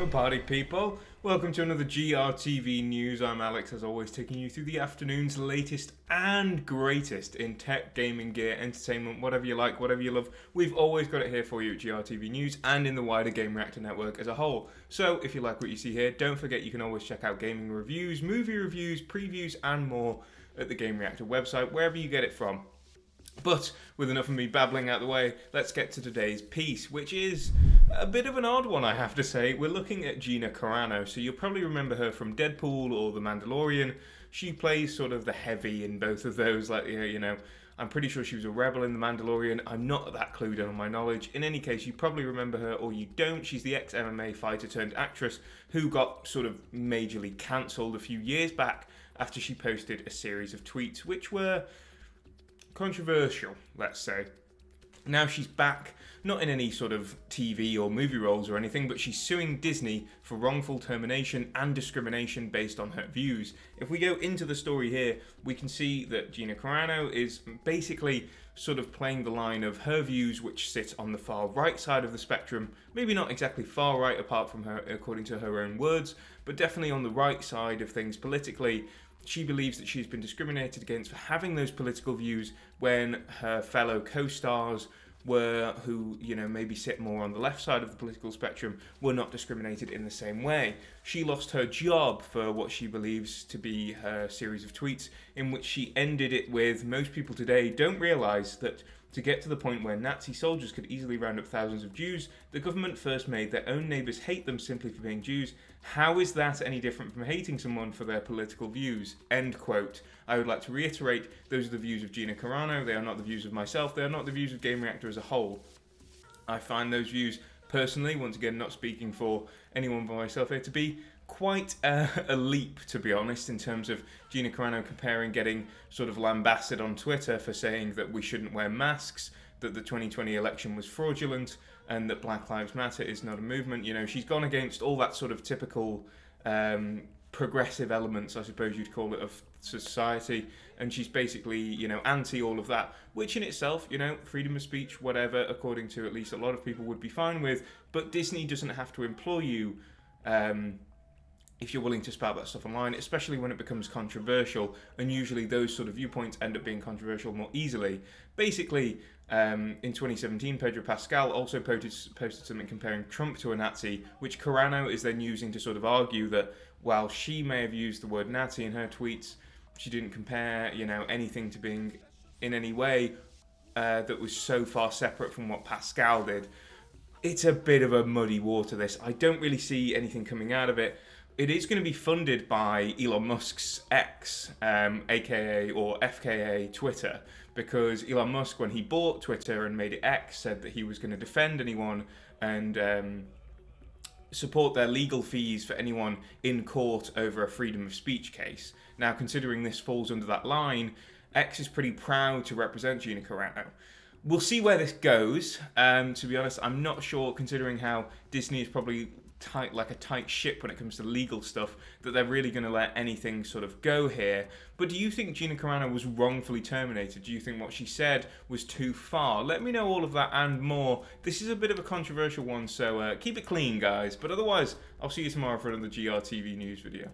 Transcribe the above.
Hello, party people. Welcome to another GRTV News. I'm Alex, as always, taking you through the afternoon's latest and greatest in tech, gaming gear, entertainment, whatever you like, whatever you love. We've always got it here for you at GRTV News and in the wider Game Reactor network as a whole. So, if you like what you see here, don't forget you can always check out gaming reviews, movie reviews, previews, and more at the Game Reactor website, wherever you get it from. But with enough of me babbling out the way, let's get to today's piece, which is a bit of an odd one, I have to say. We're looking at Gina Carano, so you'll probably remember her from Deadpool or The Mandalorian. She plays sort of the heavy in both of those, like, you know, I'm pretty sure she was a rebel in The Mandalorian. I'm not that clued in on my knowledge. In any case, you probably remember her or you don't. She's the ex MMA fighter turned actress who got sort of majorly cancelled a few years back after she posted a series of tweets which were controversial, let's say. Now she's back, not in any sort of TV or movie roles or anything, but she's suing Disney for wrongful termination and discrimination based on her views. If we go into the story here, we can see that Gina Carano is basically sort of playing the line of her views, which sit on the far right side of the spectrum. Maybe not exactly far right, apart from her, according to her own words, but definitely on the right side of things politically, she believes that she's been discriminated against for having those political views when her fellow co-stars were who you know maybe sit more on the left side of the political spectrum were not discriminated in the same way. She lost her job for what she believes to be her series of tweets in which she ended it with most people today don't realize that to get to the point where Nazi soldiers could easily round up thousands of Jews, the government first made their own neighbours hate them simply for being Jews. How is that any different from hating someone for their political views? End quote. I would like to reiterate those are the views of Gina Carano, they are not the views of myself, they are not the views of Game Reactor as a whole. I find those views personally, once again, not speaking for anyone but myself here, to be quite a, a, leap, to be honest, in terms of Gina Carano comparing getting sort of lambasted on Twitter for saying that we shouldn't wear masks, that the 2020 election was fraudulent, and that Black Lives Matter is not a movement. You know, she's gone against all that sort of typical um, progressive elements, I suppose you'd call it, of society, and she's basically, you know, anti all of that, which in itself, you know, freedom of speech, whatever, according to at least a lot of people, would be fine with. But Disney doesn't have to employ you. Um, if you're willing to spout that stuff online, especially when it becomes controversial, and usually those sort of viewpoints end up being controversial more easily. Basically, um, in 2017, Pedro Pascal also posted, posted something comparing Trump to a Nazi, which Carano is then using to sort of argue that while she may have used the word Nazi in her tweets, she didn't compare, you know, anything to being in any way uh, that was so far separate from what Pascal did. It's a bit of a muddy water. This I don't really see anything coming out of it it is going to be funded by Elon Musk's X, um, aka or FKA Twitter, because Elon Musk, when he bought Twitter and made it X, said that he was going to defend anyone and um, support their legal fees for anyone in court over a freedom of speech case. Now, considering this falls under that line, X is pretty proud to represent Gina Carano. We'll see where this goes. Um, to be honest, I'm not sure, considering how Disney is probably tight like a tight ship when it comes to legal stuff that they're really going to let anything sort of go here. But do you think Gina Carano was wrongfully terminated? Do you think what she said was too far? Let me know all of that and more. This is a bit of a controversial one so uh, keep it clean guys. But otherwise I'll see you tomorrow for another GRTV news video